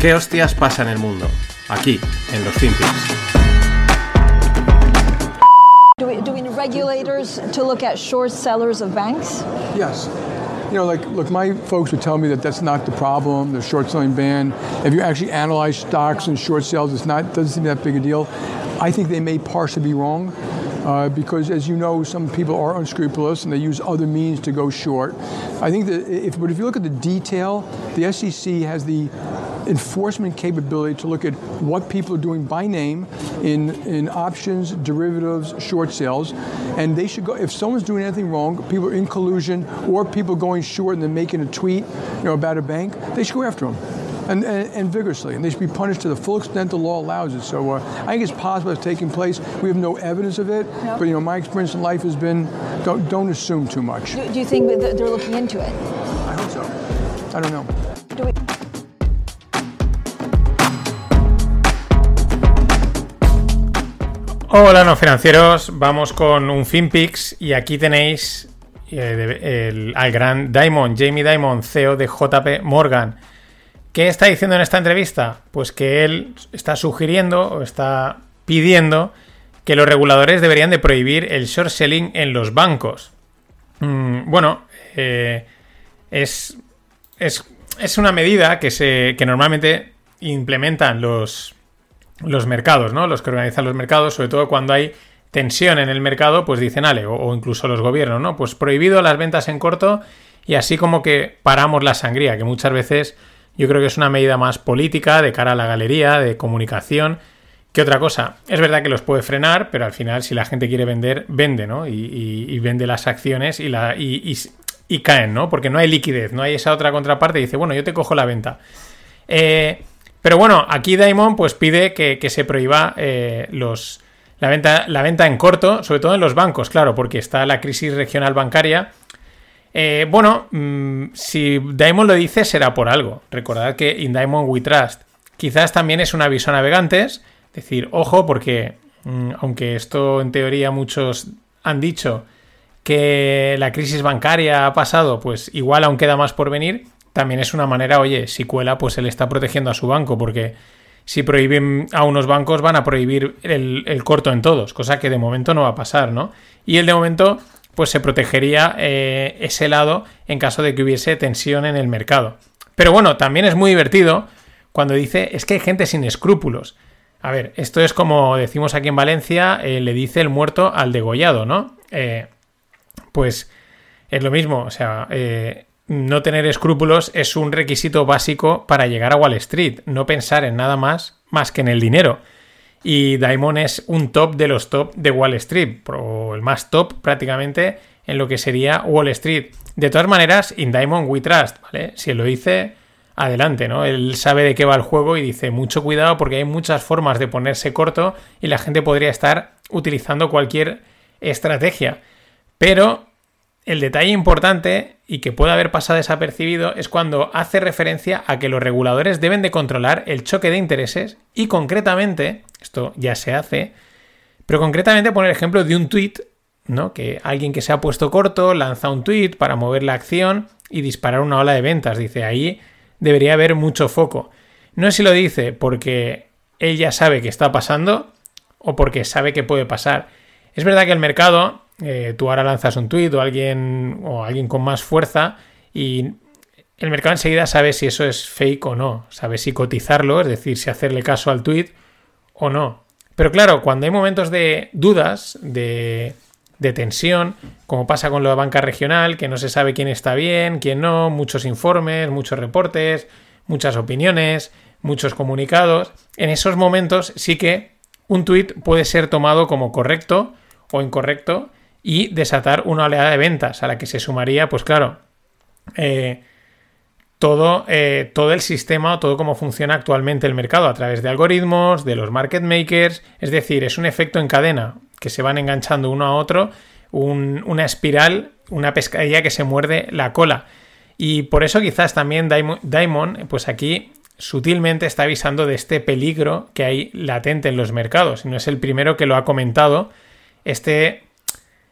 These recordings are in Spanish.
¿Qué hostias pasa en el mundo? Aquí, en los FinPix. Do we, do we need regulators to look at short sellers of banks? Yes. You know, like, look, my folks would tell me that that's not the problem, the short selling ban. If you actually analyze stocks and short sales, it's not, doesn't seem that big a deal. I think they may partially be wrong. Uh, because, as you know, some people are unscrupulous and they use other means to go short. I think that if, but if you look at the detail, the SEC has the enforcement capability to look at what people are doing by name in, in options, derivatives, short sales. And they should go, if someone's doing anything wrong, people are in collusion, or people going short and then making a tweet you know, about a bank, they should go after them. And, and, and, vigorously, and they should be punished to the full extent the law allows it. So uh, I think it's possible it's taking place. We have no evidence of it, but you know, my experience in life has been don't, don't assume too much. Do, do you think that they're looking into it? I hope so. I don't know. Do Hola, no financieros. Vamos con un FinPix y aquí tenéis eh, al gran Diamond, Jamie Diamond, CEO de JP Morgan. ¿Qué está diciendo en esta entrevista? Pues que él está sugiriendo o está pidiendo que los reguladores deberían de prohibir el short selling en los bancos. Mm, bueno, eh, es, es, es, una medida que, se, que normalmente implementan los, los mercados, ¿no? Los que organizan los mercados, sobre todo cuando hay tensión en el mercado, pues dicen, ale, o, incluso los gobiernos, ¿no? Pues prohibido las ventas en corto y así como que paramos la sangría, que muchas veces yo creo que es una medida más política, de cara a la galería, de comunicación, que otra cosa. Es verdad que los puede frenar, pero al final, si la gente quiere vender, vende, ¿no? Y vende las acciones y, la, y, y, caen, ¿no? Porque no hay liquidez, no hay esa otra contraparte y dice, bueno, yo te cojo la venta. Eh, pero bueno, aquí Daimon pues pide que, que se prohíba eh, los, la, venta, la venta en corto, sobre todo en los bancos, claro, porque está la crisis regional bancaria. Eh, bueno, mmm, si Daimon lo dice será por algo. Recordad que in Daimon we trust. Quizás también es un aviso a navegantes, decir, ojo, porque mmm, aunque esto en teoría muchos han dicho que la crisis bancaria ha pasado, pues igual aún queda más por venir, también es una manera, oye, si cuela, pues él está protegiendo a su banco, porque si prohíben a unos bancos van a prohibir el, el corto en todos, cosa que de momento no va a pasar, ¿no? Y él de momento pues se protegería eh, ese lado en caso de que hubiese tensión en el mercado. Pero bueno, también es muy divertido cuando dice es que hay gente sin escrúpulos. A ver, esto es como decimos aquí en Valencia, eh, le dice el muerto al degollado, ¿no? Eh, pues es lo mismo, o sea, no tener escrúpulos es un requisito básico para llegar a Wall Street, no pensar en nada más más que en el dinero. Y Diamond es un top de los top de Wall Street, o el más top prácticamente en lo que sería Wall Street. De todas maneras, in Diamond we trust, ¿vale? Si él lo dice, adelante, ¿no? Él sabe de qué va el juego y dice mucho cuidado porque hay muchas formas de ponerse corto y la gente podría estar utilizando cualquier estrategia. Pero el detalle importante y que puede haber pasado desapercibido es cuando hace referencia a que los reguladores deben de controlar el choque de intereses y concretamente, esto ya se hace, pero concretamente pone el ejemplo de un tweet, ¿no? Que alguien que se ha puesto corto lanza un tweet para mover la acción y disparar una ola de ventas. Dice, ahí debería haber mucho foco. No sé si lo dice porque él ya sabe que está pasando o porque sabe que puede pasar. Es verdad que el mercado eh, tú ahora lanzas un tweet o alguien o alguien con más fuerza y el mercado enseguida sabe si eso es fake o no, sabe si cotizarlo, es decir, si hacerle caso al tweet o no. Pero claro, cuando hay momentos de dudas, de, de tensión, como pasa con la banca regional, que no se sabe quién está bien, quién no, muchos informes, muchos reportes, muchas opiniones, muchos comunicados, en esos momentos sí que un tweet puede ser tomado como correcto o incorrecto y desatar una oleada de ventas a la que se sumaría, pues claro, eh, todo, eh, todo el sistema o todo cómo funciona actualmente el mercado a través de algoritmos, de los market makers, es decir, es un efecto en cadena que se van enganchando uno a otro, un, una espiral, una pescadilla que se muerde la cola. Y por eso quizás también Diamond, pues aquí sutilmente está avisando de este peligro que hay latente en los mercados. No es el primero que lo ha comentado. Este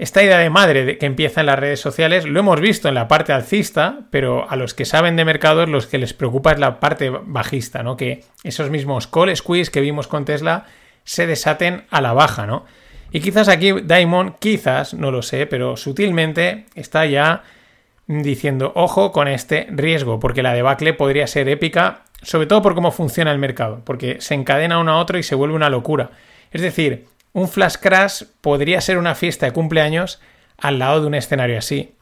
esta idea de madre que empieza en las redes sociales lo hemos visto en la parte alcista, pero a los que saben de mercados los que les preocupa es la parte bajista, ¿no? Que esos mismos call squeeze que vimos con Tesla se desaten a la baja, ¿no? Y quizás aquí Diamond, quizás, no lo sé, pero sutilmente está ya diciendo, ojo con este riesgo, porque la debacle podría ser épica, sobre todo por cómo funciona el mercado, porque se encadena uno a otro y se vuelve una locura. Es decir, un flash crash podría ser una fiesta de cumpleaños al lado de un escenario así.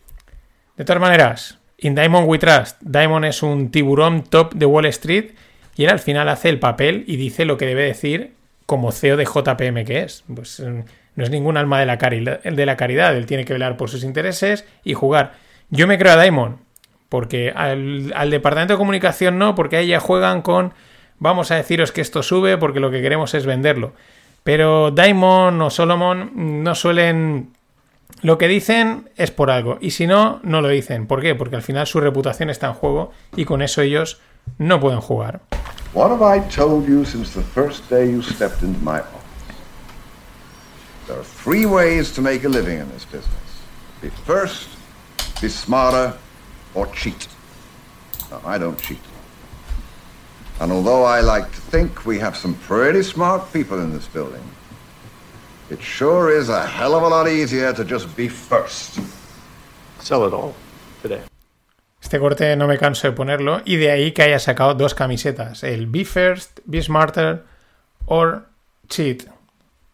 De todas maneras, in Diamond We Trust, Diamond es un tiburón top de Wall Street y él al final hace el papel y dice lo que debe decir como CEO de JPM que es. Pues mm, no es ningún alma de la, caridad, él tiene que velar por sus intereses y jugar. Yo me creo a Diamond, porque al, al departamento de comunicación no, porque ahí ya juegan con vamos a deciros que esto sube porque lo que queremos es venderlo. Pero Diamond o Solomon no suelen... Lo que dicen es por algo, y si no, no lo dicen. ¿Por qué? Porque al final su reputación está en juego y con eso ellos no pueden jugar. What have I told you since the first day you stepped into my office? There are three ways to make a living in this business. Be first, be smarter, or cheat. No, I don't cheat. And although I like to think we have some pretty smart people in this building, it sure is a hell of a lot easier to just be first. Sell it all today. Este corte no me canso de ponerlo y de ahí que haya sacado dos camisetas, el Be First, Be Smarter or Cheat.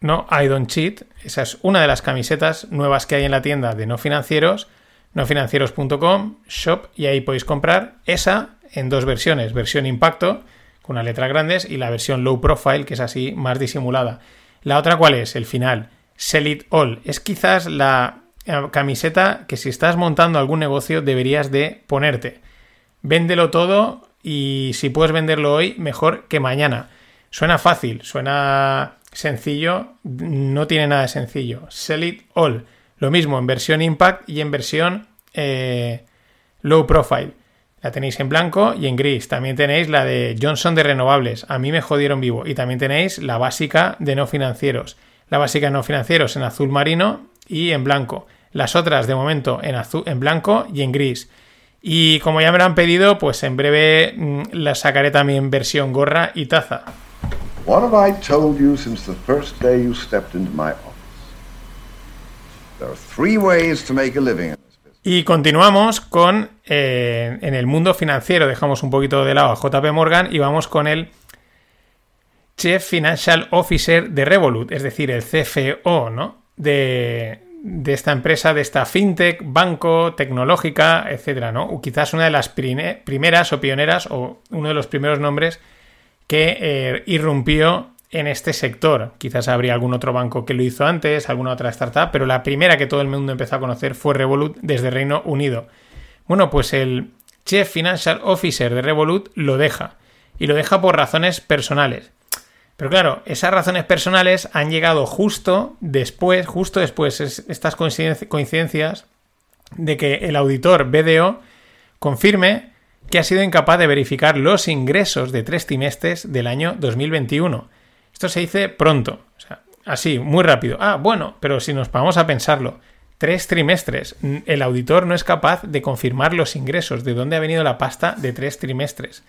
No, I don't cheat. Esa es una de las camisetas nuevas que hay en la tienda de no financieros, nofinancieros.com, shop y ahí podéis comprar esa en dos versiones, versión impacto con unas letras grandes y la versión low profile que es así más disimulada. La otra cuál es? El final. Sell it all. Es quizás la eh, camiseta que si estás montando algún negocio deberías de ponerte. Véndelo todo y si puedes venderlo hoy, mejor que mañana. Suena fácil, suena sencillo, no tiene nada de sencillo. Sell it all. Lo mismo en versión impact y en versión eh, low profile. La tenéis en blanco y en gris. También tenéis la de Johnson de renovables. A mí me jodieron vivo. Y también tenéis la básica de no financieros. La básica de no financieros en azul marino y en blanco. Las otras de momento en, azul, en blanco y en gris. Y como ya me lo han pedido, pues en breve mmm, la sacaré también versión gorra y taza. What have I told you since the first day you stepped into my office? There are three ways to make a living. Y continuamos con eh, en el mundo financiero. Dejamos un poquito de lado a JP Morgan y vamos con el Chief Financial Officer de Revolut, es decir, el CFO, ¿no? De, de esta empresa, de esta fintech, banco, tecnológica, etcétera, ¿no? O quizás una de las primeras o pioneras o uno de los primeros nombres que eh, irrumpió en este sector. Quizás habría algún otro banco que lo hizo antes, alguna otra startup, pero la primera que todo el mundo empezó a conocer fue Revolut desde Reino Unido. Bueno, pues el Chief Financial Officer de Revolut lo deja. Y lo deja por razones personales. Pero claro, esas razones personales han llegado justo después, justo después, estas coincidencias de que el auditor BDO confirme que ha sido incapaz de verificar los ingresos de tres trimestres del año 2021 esto se dice pronto, o sea, así, muy rápido. Ah, bueno, pero si nos vamos a pensarlo, tres trimestres, el auditor no es capaz de confirmar los ingresos, de dónde ha venido la pasta de tres trimestres.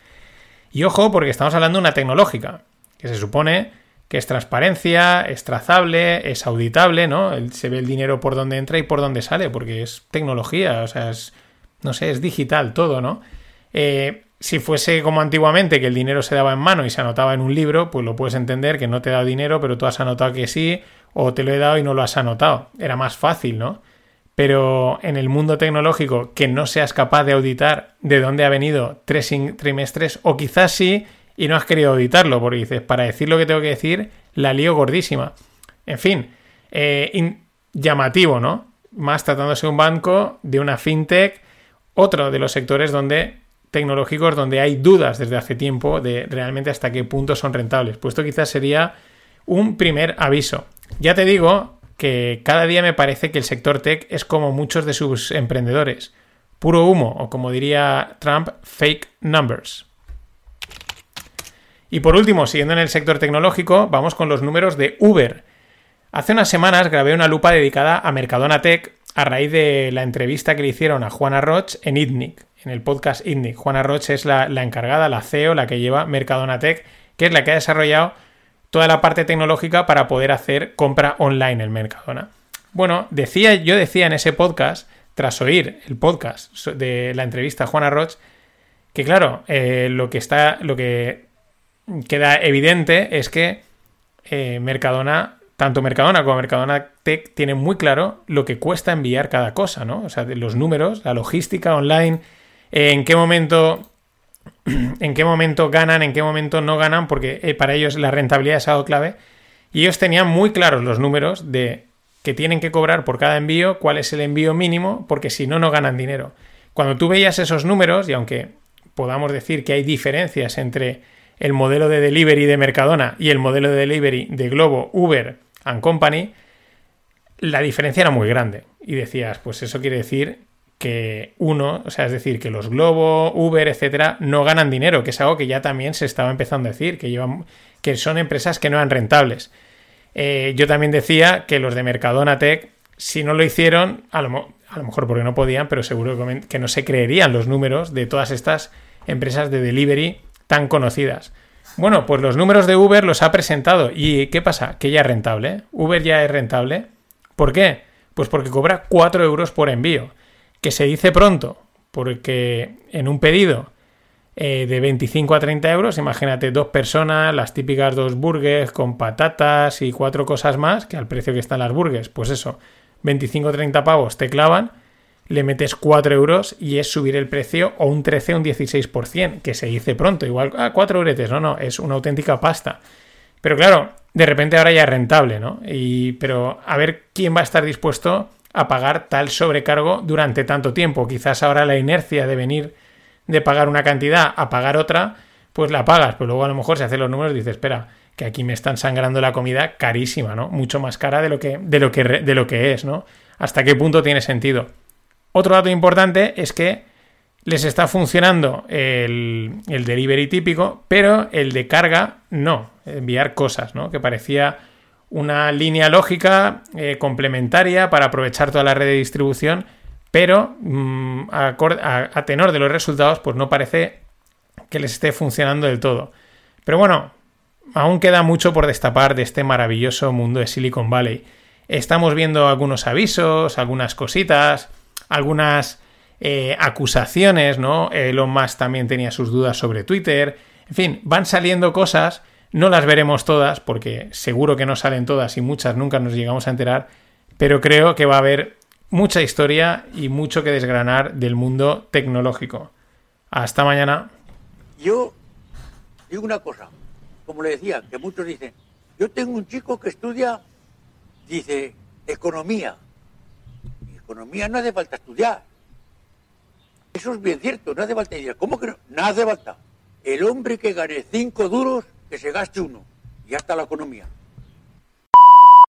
Y ojo, porque estamos hablando de una tecnológica, que se supone que es transparencia, es trazable, es auditable, ¿no? Se ve el dinero por donde entra y por dónde sale, porque es tecnología, o sea, es, no sé, es digital todo, ¿no? Eh, si fuese como antiguamente, que el dinero se daba en mano y se anotaba en un libro, pues lo puedes entender que no te he dado dinero, pero tú has anotado que sí, o te lo he dado y no lo has anotado. Era más fácil, ¿no? Pero en el mundo tecnológico, que no seas capaz de auditar de dónde ha venido tres trimestres, o quizás sí, y no has querido auditarlo, porque dices, para decir lo que tengo que decir, la lío gordísima. En fin, eh, llamativo, ¿no? Más tratándose de un banco, de una fintech, otro de los sectores donde tecnológicos donde hay dudas desde hace tiempo de realmente hasta qué punto son rentables. Pues esto quizás sería un primer aviso. Ya te digo que cada día me parece que el sector tech es como muchos de sus emprendedores. Puro humo, o como diría Trump, fake numbers. Y por último, siguiendo en el sector tecnológico, vamos con los números de Uber. Hace unas semanas grabé una lupa dedicada a Mercadona Tech a raíz de la entrevista que le hicieron a Juana Roch en ITNIC, en el podcast ITNIC. Juana Roch es la, la encargada, la CEO, la que lleva Mercadona Tech, que es la que ha desarrollado toda la parte tecnológica para poder hacer compra online en Mercadona. Bueno, decía, yo decía en ese podcast, tras oír el podcast de la entrevista a Juana Roch, que claro, eh, lo que está. lo que queda evidente es que eh, Mercadona, tanto Mercadona como Mercadona Tech, tienen muy claro lo que cuesta enviar cada cosa, ¿no? O sea, los números, la logística online, en qué momento. En qué momento ganan, en qué momento no ganan, porque eh, para ellos la rentabilidad es algo clave. Y ellos tenían muy claros los números de que tienen que cobrar por cada envío, cuál es el envío mínimo, porque si no, no ganan dinero. Cuando tú veías esos números, y aunque podamos decir que hay diferencias entre el modelo de delivery de Mercadona y el modelo de delivery de Globo, Uber and Company, la diferencia era muy grande. Y decías, pues eso quiere decir que uno, o sea, es decir, que los Globo, Uber, etcétera, no ganan dinero, que es algo que ya también se estaba empezando a decir, que llevan, que son empresas que no eran rentables. Eh, yo también decía que los de Mercadona Tech, si no lo hicieron, a lo, a lo mejor porque no podían, pero seguro que no se creerían los números de todas estas empresas de delivery tan conocidas. Bueno, pues los números de Uber los ha presentado. ¿Y qué pasa? Que ya es rentable. Uber ya es rentable. ¿Por qué? Pues porque cobra 4 euros por envío. Que se dice pronto, porque en un pedido eh, de 25 a 30 euros, imagínate dos personas, las típicas dos burgers con patatas y cuatro cosas más, que al precio que están las burgers, pues eso, 25 o 30 pavos te clavan le metes 4 euros y es subir el precio o un 13 o un 16%, que se dice pronto, igual, ah, 4 euros, no, no, es una auténtica pasta. Pero claro, de repente ahora ya es rentable, ¿no? Y, pero a ver quién va a estar dispuesto a pagar tal sobrecargo durante tanto tiempo. Quizás ahora la inercia de venir de pagar una cantidad a pagar otra, pues la pagas, pero luego a lo mejor se hacen los números y dices, espera, que aquí me están sangrando la comida carísima, ¿no? Mucho más cara de lo que, de lo que, de lo que es, ¿no? ¿Hasta qué punto tiene sentido? Otro dato importante es que les está funcionando el, delivery típico, pero el de carga no, enviar cosas, ¿no? Que parecía una línea lógica eh, complementaria para aprovechar toda la red de distribución, pero mm, a, tenor de los resultados, pues no parece que les esté funcionando del todo. Pero bueno, aún queda mucho por destapar de este maravilloso mundo de Silicon Valley. Estamos viendo algunos avisos, algunas cositas, algunas eh, acusaciones, ¿no? Elon Musk también tenía sus dudas sobre Twitter. En fin, van saliendo cosas, no las veremos todas, porque seguro que no salen todas y muchas nunca nos llegamos a enterar, pero creo que va a haber mucha historia y mucho que desgranar del mundo tecnológico. Hasta mañana. Yo digo una cosa, como le decía, que muchos dicen, yo tengo un chico que estudia, dice, economía economía no hace falta estudiar. Eso es bien cierto, no hace falta estudiar. ¿Cómo que no? No hace falta. El hombre que gane cinco duros, que se gaste uno. Y ya está la economía.